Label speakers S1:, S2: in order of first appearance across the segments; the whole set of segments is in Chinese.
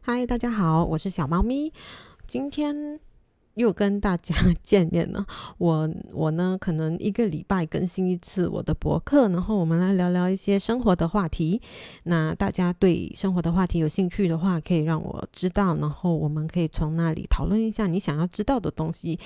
S1: 嗨，大家好，我是小猫咪，今天又跟大家 见面了。我我呢，可能一个礼拜更新一次我的博客，然后我们来聊聊一些生活的话题。那大家对生活的话题有兴趣的话，可以让我知道，然后我们可以从那里讨论一下你想要知道的东西。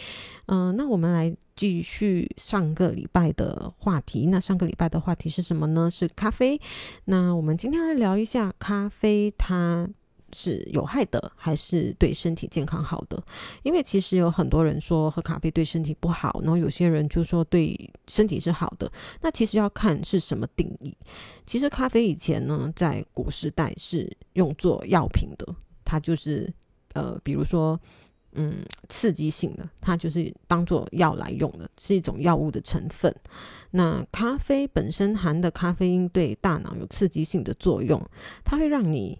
S1: 嗯，那我们来继续上个礼拜的话题。那上个礼拜的话题是什么呢？是咖啡。那我们今天来聊一下咖啡，它。是有害的还是对身体健康好的？因为其实有很多人说喝咖啡对身体不好，然后有些人就说对身体是好的。那其实要看是什么定义。其实咖啡以前呢，在古时代是用作药品的，它就是呃，比如说嗯，刺激性的，它就是当做药来用的，是一种药物的成分。那咖啡本身含的咖啡因对大脑有刺激性的作用，它会让你。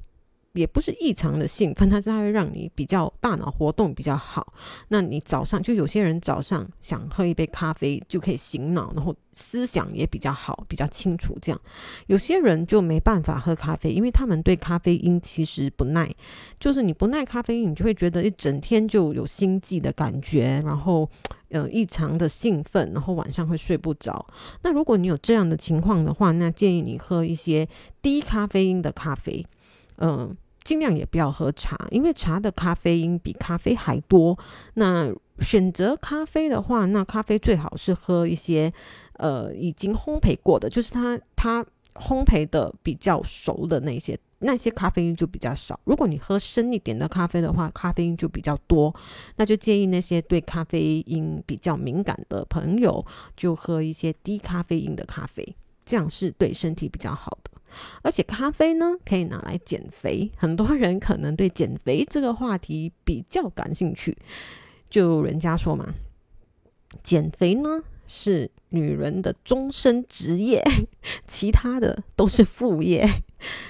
S1: 也不是异常的兴奋，但是它会让你比较大脑活动比较好。那你早上就有些人早上想喝一杯咖啡就可以醒脑，然后思想也比较好，比较清楚。这样有些人就没办法喝咖啡，因为他们对咖啡因其实不耐。就是你不耐咖啡因，你就会觉得一整天就有心悸的感觉，然后呃异常的兴奋，然后晚上会睡不着。那如果你有这样的情况的话，那建议你喝一些低咖啡因的咖啡。嗯，尽量也不要喝茶，因为茶的咖啡因比咖啡还多。那选择咖啡的话，那咖啡最好是喝一些呃已经烘焙过的，就是它它烘焙的比较熟的那些，那些咖啡因就比较少。如果你喝深一点的咖啡的话，咖啡因就比较多。那就建议那些对咖啡因比较敏感的朋友，就喝一些低咖啡因的咖啡，这样是对身体比较好的。而且咖啡呢，可以拿来减肥。很多人可能对减肥这个话题比较感兴趣。就人家说嘛，减肥呢是女人的终身职业，其他的都是副业。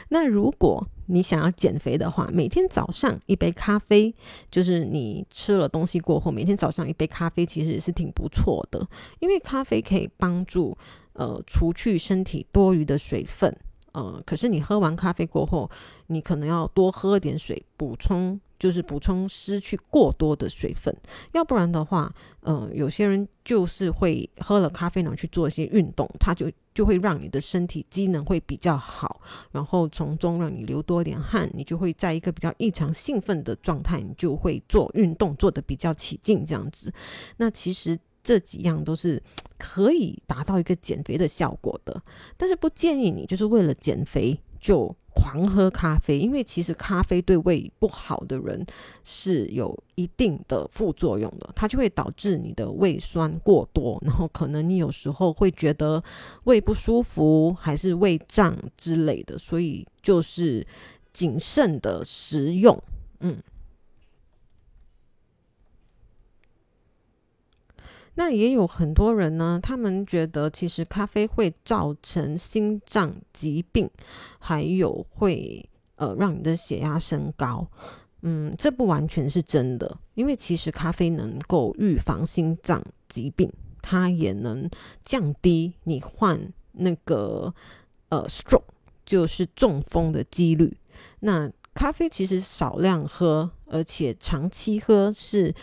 S1: 那如果你想要减肥的话，每天早上一杯咖啡，就是你吃了东西过后，每天早上一杯咖啡，其实也是挺不错的。因为咖啡可以帮助呃除去身体多余的水分。呃，可是你喝完咖啡过后，你可能要多喝点水，补充就是补充失去过多的水分，要不然的话，呃，有些人就是会喝了咖啡呢去做一些运动，它就就会让你的身体机能会比较好，然后从中让你流多点汗，你就会在一个比较异常兴奋的状态，你就会做运动做的比较起劲这样子。那其实。这几样都是可以达到一个减肥的效果的，但是不建议你就是为了减肥就狂喝咖啡，因为其实咖啡对胃不好的人是有一定的副作用的，它就会导致你的胃酸过多，然后可能你有时候会觉得胃不舒服，还是胃胀之类的，所以就是谨慎的食用，嗯。那也有很多人呢，他们觉得其实咖啡会造成心脏疾病，还有会呃让你的血压升高。嗯，这不完全是真的，因为其实咖啡能够预防心脏疾病，它也能降低你患那个呃 stroke 就是中风的几率。那咖啡其实少量喝，而且长期喝是。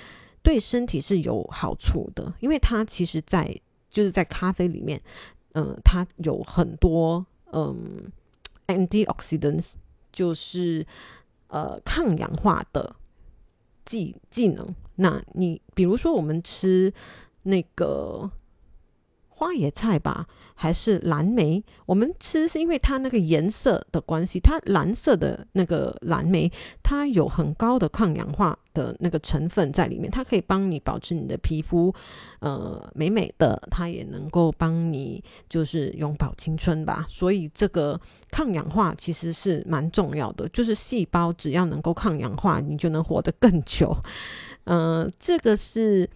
S1: 对身体是有好处的，因为它其实，在就是在咖啡里面，嗯，它有很多嗯，antioxidants，就是呃抗氧化的技技能。那你比如说，我们吃那个花椰菜吧。还是蓝莓，我们吃是因为它那个颜色的关系，它蓝色的那个蓝莓，它有很高的抗氧化的那个成分在里面，它可以帮你保持你的皮肤呃美美的，它也能够帮你就是永葆青春吧。所以这个抗氧化其实是蛮重要的，就是细胞只要能够抗氧化，你就能活得更久。嗯，这个是。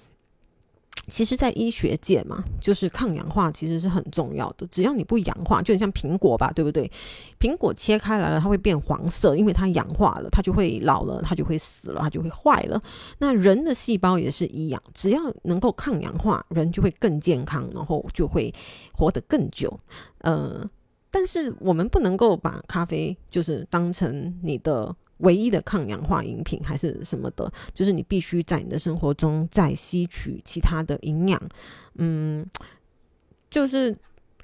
S1: 其实，在医学界嘛，就是抗氧化其实是很重要的。只要你不氧化，就很像苹果吧，对不对？苹果切开来了，它会变黄色，因为它氧化了，它就会老了，它就会死了，它就会坏了。那人的细胞也是一样，只要能够抗氧化，人就会更健康，然后就会活得更久。呃，但是我们不能够把咖啡就是当成你的。唯一的抗氧化饮品还是什么的，就是你必须在你的生活中再吸取其他的营养，嗯，就是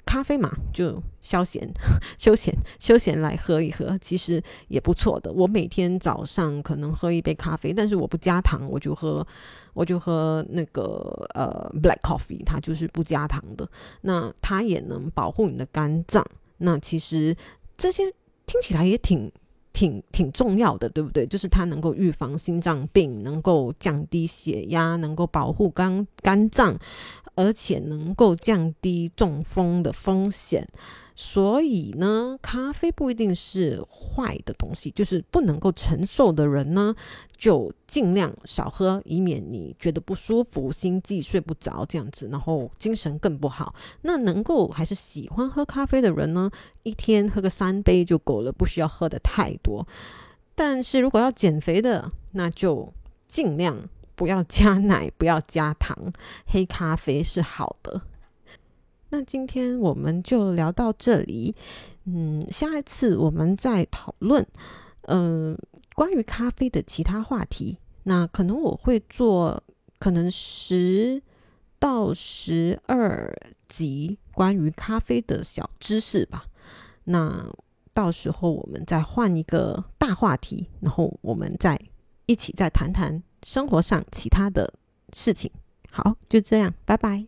S1: 咖啡嘛，就消闲、休闲、休闲来喝一喝，其实也不错的。我每天早上可能喝一杯咖啡，但是我不加糖，我就喝，我就喝那个呃 black coffee，它就是不加糖的。那它也能保护你的肝脏。那其实这些听起来也挺。挺挺重要的，对不对？就是它能够预防心脏病，能够降低血压，能够保护肝肝脏，而且能够降低中风的风险。所以呢，咖啡不一定是坏的东西，就是不能够承受的人呢，就尽量少喝，以免你觉得不舒服、心悸、睡不着这样子，然后精神更不好。那能够还是喜欢喝咖啡的人呢，一天喝个三杯就够了，不需要喝的太多。但是如果要减肥的，那就尽量不要加奶，不要加糖，黑咖啡是好的。那今天我们就聊到这里，嗯，下一次我们再讨论，嗯，关于咖啡的其他话题。那可能我会做可能十到十二集关于咖啡的小知识吧。那到时候我们再换一个大话题，然后我们再一起再谈谈生活上其他的事情。好，就这样，拜拜。